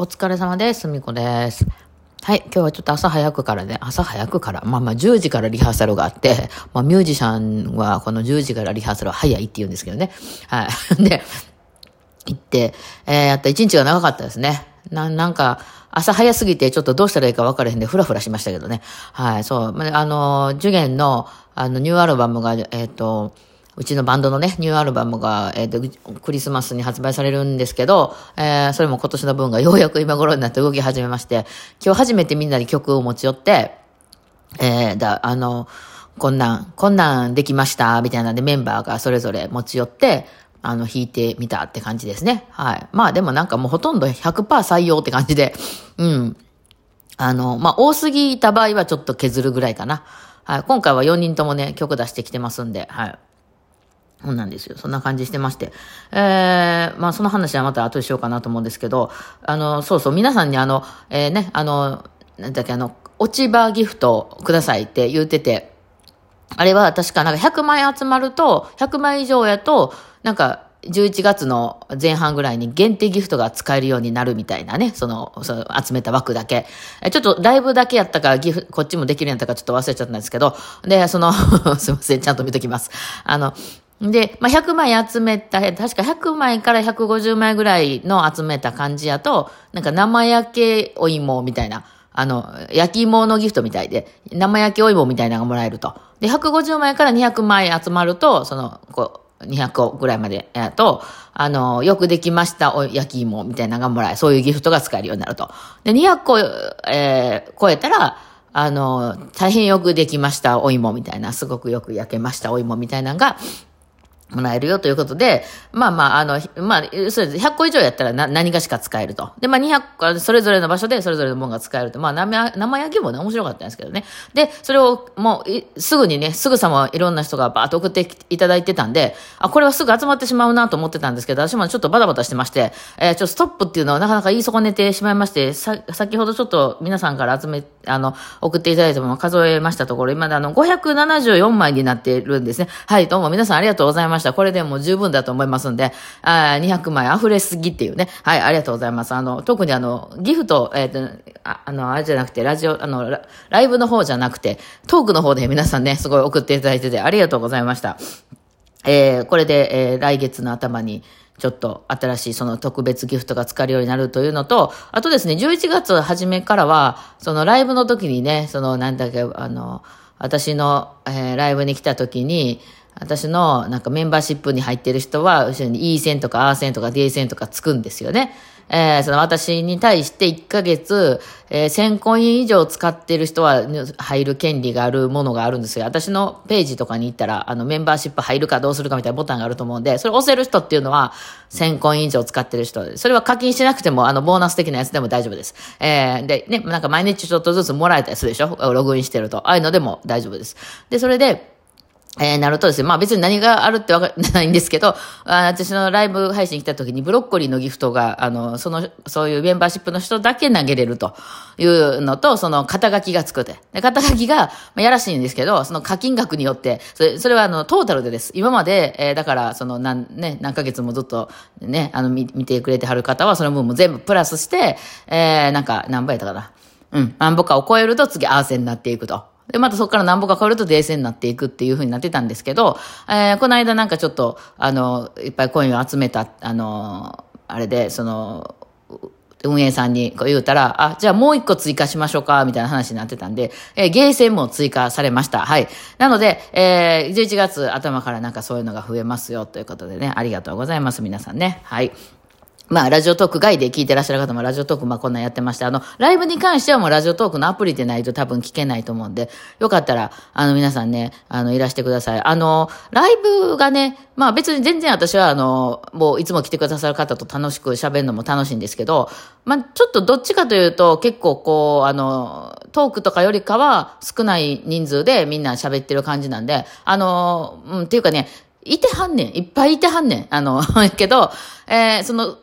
お疲れ様です。すみこです。はい。今日はちょっと朝早くからね、朝早くから、まあまあ10時からリハーサルがあって、まあミュージシャンはこの10時からリハーサルは早いって言うんですけどね。はい。で、行って、えー、やった一日が長かったですね。な、なんか、朝早すぎてちょっとどうしたらいいか分からへんで、ふらふらしましたけどね。はい、そう。ああの、受験の、あの、ニューアルバムが、えっ、と、うちのバンドのね、ニューアルバムが、えっ、と、クリスマスに発売されるんですけど、えー、それも今年の分がようやく今頃になって動き始めまして、今日初めてみんなに曲を持ち寄って、えー、だ、あの、こんなん、こんなんできました、みたいなんでメンバーがそれぞれ持ち寄って、あの、弾いてみたって感じですね。はい。まあでもなんかもうほとんど100%採用って感じで、うん。あの、まあ多すぎた場合はちょっと削るぐらいかな。はい。今回は4人ともね、曲出してきてますんで、はい。そうなんですよ。そんな感じしてまして。えー、まあその話はまた後でしようかなと思うんですけど、あの、そうそう、皆さんにあの、えー、ね、あの、なんだっけ、あの、落ち葉ギフトくださいって言ってて、あれは確かなんか100枚集まると、100枚以上やと、なんか、11月の前半ぐらいに限定ギフトが使えるようになるみたいなね、その、その集めた枠だけ。ちょっとライブだけやったからギフ、こっちもできるんやったかちょっと忘れちゃったんですけど、で、その、すいません、ちゃんと見ときます。あの、で、まあ、100枚集めた、確か100枚から150枚ぐらいの集めた感じやと、なんか生焼けお芋みたいな、あの、焼き芋のギフトみたいで、生焼きお芋みたいなのがもらえると。で、150枚から200枚集まると、その、こう、200個ぐらいまでやと、あの、よくできましたお焼き芋みたいなのがもらえ、そういうギフトが使えるようになると。で、200個、えー、超えたら、あの、大変よくできましたお芋みたいな、すごくよく焼けましたお芋みたいなのが、もらえるよということで、まあまあ、あの、まあ、それ100個以上やったらな何がしか使えると。で、まあ200個、それぞれの場所でそれぞれのものが使えると。まあ生、生焼きもね、面白かったんですけどね。で、それをもう、すぐにね、すぐさまいろんな人がバーッと送っていただいてたんで、あ、これはすぐ集まってしまうなと思ってたんですけど、私もちょっとバタバタしてまして、えー、ちょっとストップっていうのはなかなか言い損ねてしまいまして、さ、先ほどちょっと皆さんから集め、あの、送っていただいたものを数えましたところ、今であの、574枚になっているんですね。はい、どうも皆さんありがとうございました。ましたこれでもう十分だと思いますんで、あ200枚溢れすぎっていうね。はい、ありがとうございます。あの、特にあの、ギフト、えっ、ー、と、ああの、あれじゃなくて、ラジオ、あのラ、ライブの方じゃなくて、トークの方で皆さんね、すごい送っていただいてて、ありがとうございました。えー、これで、えー、来月の頭に、ちょっと新しいその特別ギフトが使えるようになるというのと、あとですね、11月初めからは、そのライブの時にね、そのなんだっけ、あの、私の、えー、ライブに来た時に、私のなんかメンバーシップに入ってる人は、後ろに E 線とか R 線とか D 線とかつくんですよね。えー、その私に対して1ヶ月、えー、1000コイン以上使ってる人は入る権利があるものがあるんですよ。私のページとかに行ったら、あのメンバーシップ入るかどうするかみたいなボタンがあると思うんで、それ押せる人っていうのは1000コイン以上使ってる人、それは課金しなくても、あの、ボーナス的なやつでも大丈夫です。えー、で、ね、なんか毎日ちょっとずつもらえたりするでしょ？ログインしてると。ああいうのでも大丈夫です。で、それで、えー、なるとですね、まあ別に何があるってわかないんですけど、あ私のライブ配信来た時にブロッコリーのギフトが、あの、その、そういうメンバーシップの人だけ投げれるというのと、その肩書きがつくて。で肩書きが、まあ、やらしいんですけど、その課金額によって、それそれはあの、トータルでです。今まで、えー、だから、その、何、ね、何ヶ月もずっと、ね、あの、見てくれてはる方は、その分も全部プラスして、えー、なんか、何倍やったかな。うん、何ぼかを超えると次、アーセンになっていくと。で、またそこから何ぼか変わると冷静になっていくっていう風になってたんですけど、えー、この間なんかちょっと、あの、いっぱいコインを集めた、あの、あれで、その、運営さんにこう言うたら、あ、じゃあもう一個追加しましょうか、みたいな話になってたんで、えー、ゲーセンも追加されました。はい。なので、えー、11月頭からなんかそういうのが増えますよ、ということでね、ありがとうございます、皆さんね。はい。まあ、ラジオトーク外で聞いてらっしゃる方もラジオトークまあこんなんやってまして、あの、ライブに関してはもうラジオトークのアプリでないと多分聞けないと思うんで、よかったら、あの、皆さんね、あの、いらしてください。あの、ライブがね、まあ別に全然私はあの、もういつも来てくださる方と楽しく喋るのも楽しいんですけど、まあちょっとどっちかというと結構こう、あの、トークとかよりかは少ない人数でみんな喋ってる感じなんで、あの、うん、っていうかね、いてはんねん。いっぱいいてはんねん。あの、けど、えー、その、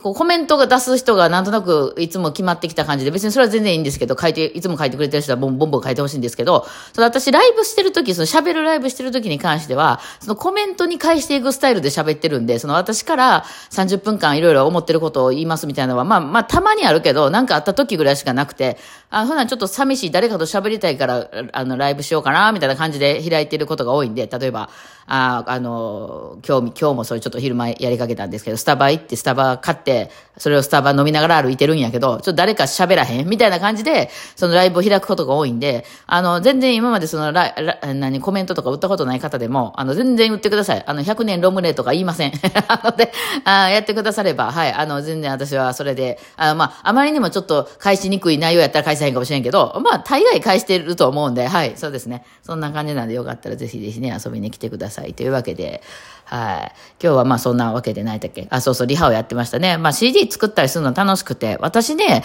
こうコメントが出す人がなんとなくいつも決まってきた感じで、別にそれは全然いいんですけど、書いて、いつも書いてくれてる人はボンボンボン書いてほしいんですけど、その私ライブしてる時、その喋るライブしてる時に関しては、そのコメントに返していくスタイルで喋ってるんで、その私から30分間いろいろ思ってることを言いますみたいなのは、まあまあたまにあるけど、なんかあった時ぐらいしかなくて、あ、普段ちょっと寂しい、誰かと喋りたいから、あの、ライブしようかな、みたいな感じで開いてることが多いんで、例えば、あ、あの、今日、今日もそれちょっと昼間やりかけたんですけど、スタバ行ってスタバ買って、それをスタバ飲みながら歩いてるんやけど、ちょっと誰か喋らへん？みたいな感じで、そのライブを開くことが多いんで、あの、全然今までそのラ、ラ、何、コメントとか打ったことない方でも、あの、全然打ってください。あの、100年ロムネとか言いません。なので、あやってくだされば、はい、あの、全然私はそれで、あまあ、あまりにもちょっと返しにくい内容やったら返せへんかもしれんけど、まあ、大概返してると思うんで、はい、そうですね。そんな感じなんでよかったらぜひぜひね、遊びに来てください。というわけで、はい。今日はまあそんなわけでないだっけ？あ、そうそう、リハをやってましたね。まあ CD 作ったりするの楽しくて、私ね、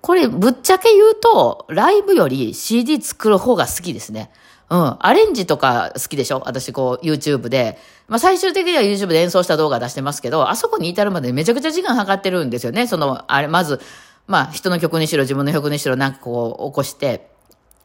これぶっちゃけ言うと、ライブより CD 作る方が好きですね。うん。アレンジとか好きでしょ？私こう YouTube で。まあ最終的には YouTube で演奏した動画出してますけど、あそこに至るまでめちゃくちゃ時間かかってるんですよね。その、あれ、まず、まあ人の曲にしろ自分の曲にしろなんかこう起こして、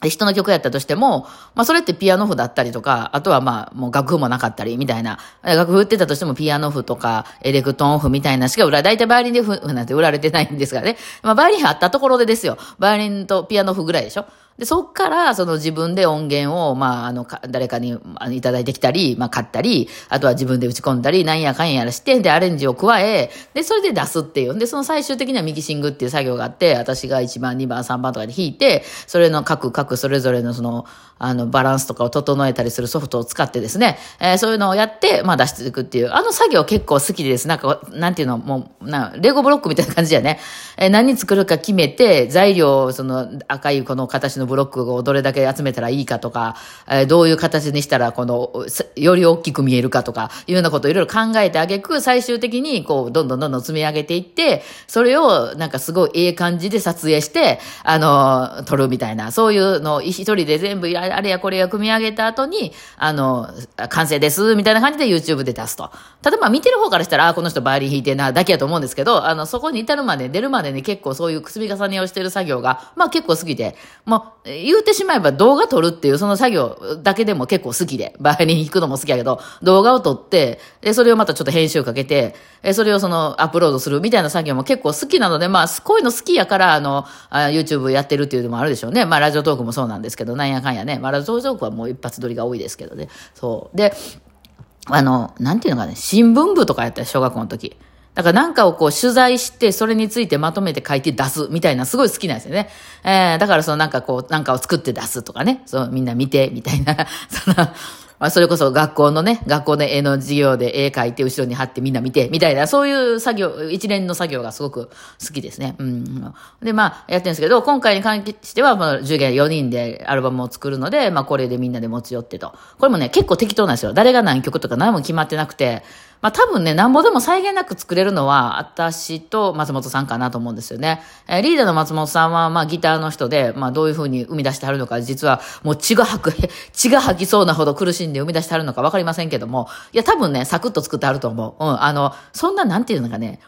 人の曲やったとしても、まあそれってピアノ譜だったりとか、あとはまあもう楽譜もなかったりみたいな、楽譜売ってたとしてもピアノ譜とかエレクトーン譜みたいなしか売ら、だいたいバイオリンで譜なんて売られてないんですがね。まあバイオリンあったところでですよ。バイオリンとピアノ譜ぐらいでしょ。で、そっから、その自分で音源を、まあ、あの、誰かにあのいただいてきたり、まあ、買ったり、あとは自分で打ち込んだり、なんやかんやらして、で、アレンジを加え、で、それで出すっていう。で、その最終的にはミキシングっていう作業があって、私が1番、2番、3番とかで弾いて、それの各、各それぞれのその、あの、バランスとかを整えたりするソフトを使ってですね、えー、そういうのをやって、まあ、出していくっていう。あの作業結構好きです。なんか、なんていうの、もう、な、レゴブロックみたいな感じやね。えー、何作るか決めて、材料、その、赤いこの形のブロックをどれだけ集めたらいいかとか、えー、どういう形にしたら、この、より大きく見えるかとか、いうようなことをいろいろ考えてあげく、最終的に、こう、どんどんどんどん積み上げていって、それを、なんかすごいええ感じで撮影して、あの、撮るみたいな、そういうのを一人で全部、あれやこれや組み上げた後に、あの、完成です、みたいな感じで YouTube で出すと。ただまあ見てる方からしたら、あ、この人バイオリン弾いてな、だけやと思うんですけど、あの、そこに至るまで、出るまでに結構そういう積み重ねをしてる作業が、まあ結構好きで、もう、言うてしまえば動画撮るっていうその作業だけでも結構好きで、バイオリン弾くのも好きやけど、動画を撮って、で、それをまたちょっと編集かけて、え、それをそのアップロードするみたいな作業も結構好きなので、まあ、こういうの好きやから、あの、YouTube やってるっていうのもあるでしょうね。まあ、ラジオトークもそうなんですけど、なんやかんやね。まあ、ラジオトークはもう一発撮りが多いですけどね。そう。で、あの、なんていうのかね、新聞部とかやったら小学校の時。だからなんかをこう取材して、それについてまとめて書いて出すみたいな、すごい好きなんですよね。えー、だからそのなんかこう、なんかを作って出すとかね、そう、みんな見て、みたいな、その、まあ、それこそ学校のね、学校で絵の授業で絵描いて後ろに貼ってみんな見て、みたいな、そういう作業、一連の作業がすごく好きですね。うん。で、まあ、やってるんですけど、今回に関しては、まあ、授業4人でアルバムを作るので、まあ、これでみんなで持ち寄ってと。これもね、結構適当なんですよ。誰が何曲とか何も決まってなくて、まあ多分ね、なんぼでも再現なく作れるのは、私と松本さんかなと思うんですよね。えー、リーダーの松本さんは、まあギターの人で、まあどういう風に生み出してはるのか、実はもう血が吐く、血が吐きそうなほど苦しんで生み出してはるのかわかりませんけども、いや多分ね、サクッと作ってあると思う。うん、あの、そんななんていうのかね、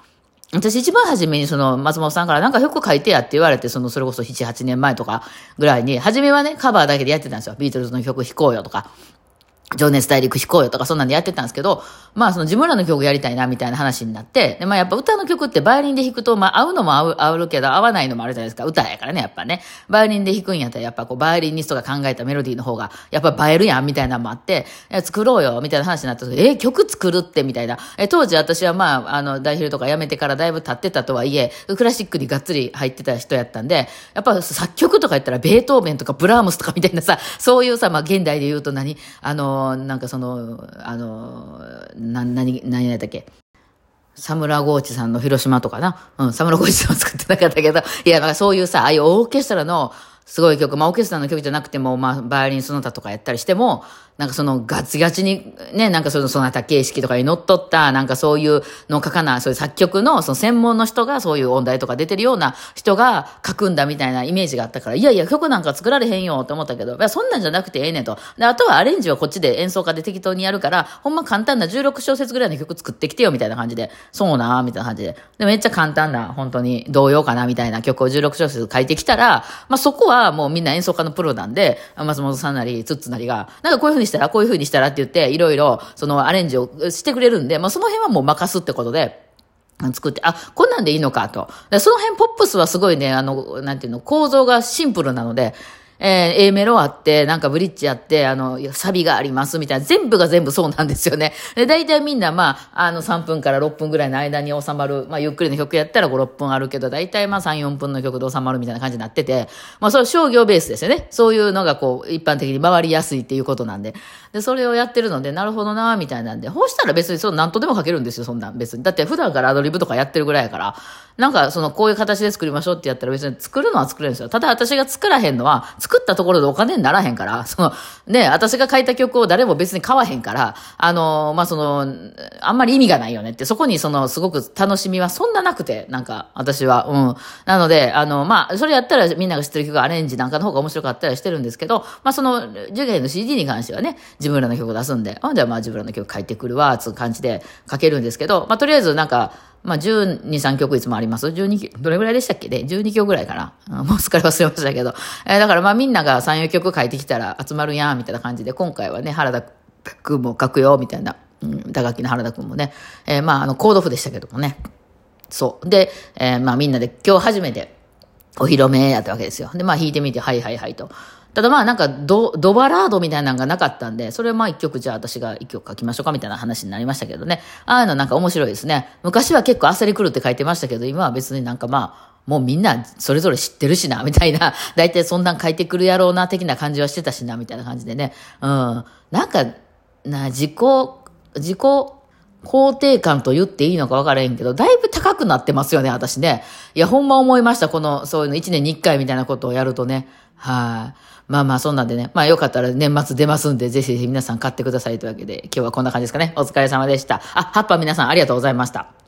私一番初めにその松本さんからなんか曲書いてやって言われて、そのそれこそ7、8年前とかぐらいに、初めはね、カバーだけでやってたんですよ。ビートルズの曲弾こうよとか。情熱大陸弾こうよとかそんなんでやってたんですけど、まあその自分らの曲やりたいなみたいな話になって、でまあやっぱ歌の曲ってバイオリンで弾くと、まあ合うのも合う、合うけど合わないのもあるじゃないですか。歌やからね、やっぱね。バイオリンで弾くんやったらやっぱこうバイオリニストが考えたメロディーの方がやっぱ映えるやんみたいなのもあって、作ろうよみたいな話になった時、え、曲作るってみたいな。え、当時私はまあ、あの、大ヒルとか辞めてからだいぶ経ってたとはいえ、クラシックにがっつり入ってた人やったんで、やっぱ作曲とか言ったらベートーベンとかブラームスとかみたいなさ、そういうさ、まあ現代で言うと何？あの、なんかその、あの、な、何、何やったっけ？サムラゴーチさんの広島とかな？うん、サムラゴーチさんは作ってなかったけど、いや、なんかそういうさ、ああいうオーケストラのすごい曲、まあオーケストラの曲じゃなくても、まあバイオリンその他とかやったりしても、なんかそのガチガチにね、なんかそのその他形式とかに乗っ取った、なんかそういうの書かな、そういう作曲のその専門の人がそういう音大とか出てるような人が書くんだみたいなイメージがあったから、いやいや曲なんか作られへんよって思ったけど、いやそんなんじゃなくてええねんと。で、あとはアレンジはこっちで演奏家で適当にやるから、ほんま簡単な16小節ぐらいの曲作ってきてよみたいな感じで、そうなみたいな感じで。で、めっちゃ簡単な、本当に童謡かなみたいな曲を16小節書いてきたら、まあそこはもうみんな演奏家のプロなんで、松本さんなり、ツッツなりが、なんかこういう風にしたら、こういう風にしたらって言って、いろいろ、そのアレンジをしてくれるんで、まあその辺はもう任すってことで、作って、あ、こんなんでいいのかと。その辺ポップスはすごいね、あの、なんていうの、構造がシンプルなので、えー、A メロあって、なんかブリッジあって、あの、サビがありますみたいな、全部が全部そうなんですよね。で、大体みんな、まあ、あの、3分から6分ぐらいの間に収まる、まあ、ゆっくりの曲やったら5、6分あるけど、大体まあ、3、4分の曲で収まるみたいな感じになってて、まあ、それ商業ベースですよね。そういうのがこう、一般的に回りやすいっていうことなんで。で、それをやってるので、なるほどな、みたいなんで、ほうしたら別にそう、なんとでも書けるんですよ、そんなん別に。だって普段からアドリブとかやってるぐらいやから、なんか、その、こういう形で作りましょうってやったら別に作るのは作れるんですよ。ただ私が作らへんのは、作ったところでお金にならへんから、その、ね、私が書いた曲を誰も別に買わへんから、あの、まあ、その、あんまり意味がないよねって、そこにその、すごく楽しみはそんななくて、なんか、私は、うん。なので、あの、まあ、それやったらみんなが知ってる曲アレンジなんかの方が面白かったりしてるんですけど、まあ、その、受験の CD に関してはね、自分らの曲出すんで、ほんで、まあ、自分らの曲書いてくるわ、つう感じで書けるんですけど、まあ、とりあえずなんか、まあ、12、3曲いつもあります ?12 どれぐらいでしたっけ？ね ?12 曲ぐらいかな。もうすっかり忘れましたけど。えー、だからまあみんなが3、4曲書いてきたら集まるやん、みたいな感じで、今回はね、原田くんも書くよ、みたいな。うん、打楽器の原田くんもね。えー、まあ、あの、コード譜でしたけどもね。そう。で、えー、まあみんなで今日初めてお披露目やったわけですよ。で、まあ弾いてみて、はいはいはいと。ただまあなんかド、ドバラードみたいなのがなかったんで、それはまあ一曲じゃあ私が一曲書きましょうかみたいな話になりましたけどね。ああいうのなんか面白いですね。昔は結構焦り狂って書いてましたけど、今は別になんかまあ、もうみんなそれぞれ知ってるしな、みたいな、大体そんなん書いてくるやろうな、的な感じはしてたしな、みたいな感じでね。うん。なんか、な、自己、自己、肯定感と言っていいのか分からへんけど、だいぶ高くなってますよね、私ね。いや、ほんま思いました、この、そういうの、1年に1回みたいなことをやるとね。はい、まあまあ、そんなんでね。まあよかったら年末出ますんで、ぜひぜひ皆さん買ってくださいというわけで、今日はこんな感じですかね。お疲れ様でした。あ、葉っぱ皆さんありがとうございました。